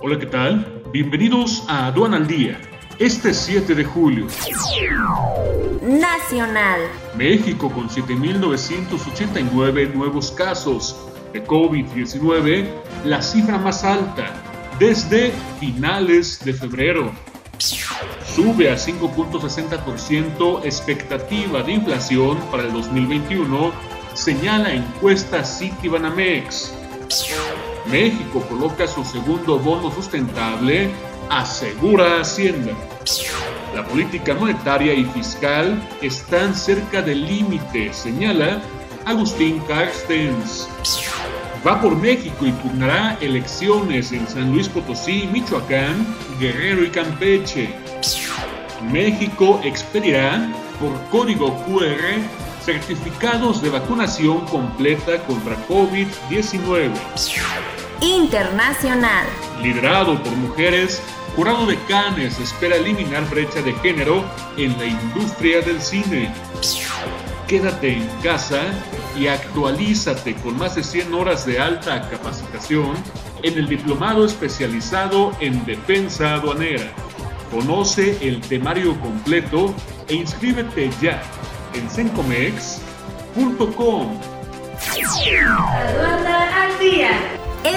Hola, ¿qué tal? Bienvenidos a Aduana al Día. Este 7 de julio. Nacional. México con 7.989 nuevos casos de COVID-19, la cifra más alta desde finales de febrero. Sube a 5.60% expectativa de inflación para el 2021, señala encuesta Citibanamex. México coloca su segundo bono sustentable, asegura Hacienda. La política monetaria y fiscal están cerca del límite, señala Agustín Carstens. Va por México y pugnará elecciones en San Luis Potosí, Michoacán, Guerrero y Campeche. México expedirá por código QR certificados de vacunación completa contra COVID-19. Internacional. Liderado por mujeres, Jurado de Cannes espera eliminar brecha de género en la industria del cine. Quédate en casa y actualízate con más de 100 horas de alta capacitación en el diplomado especializado en defensa aduanera. Conoce el temario completo e inscríbete ya en sencomex.com.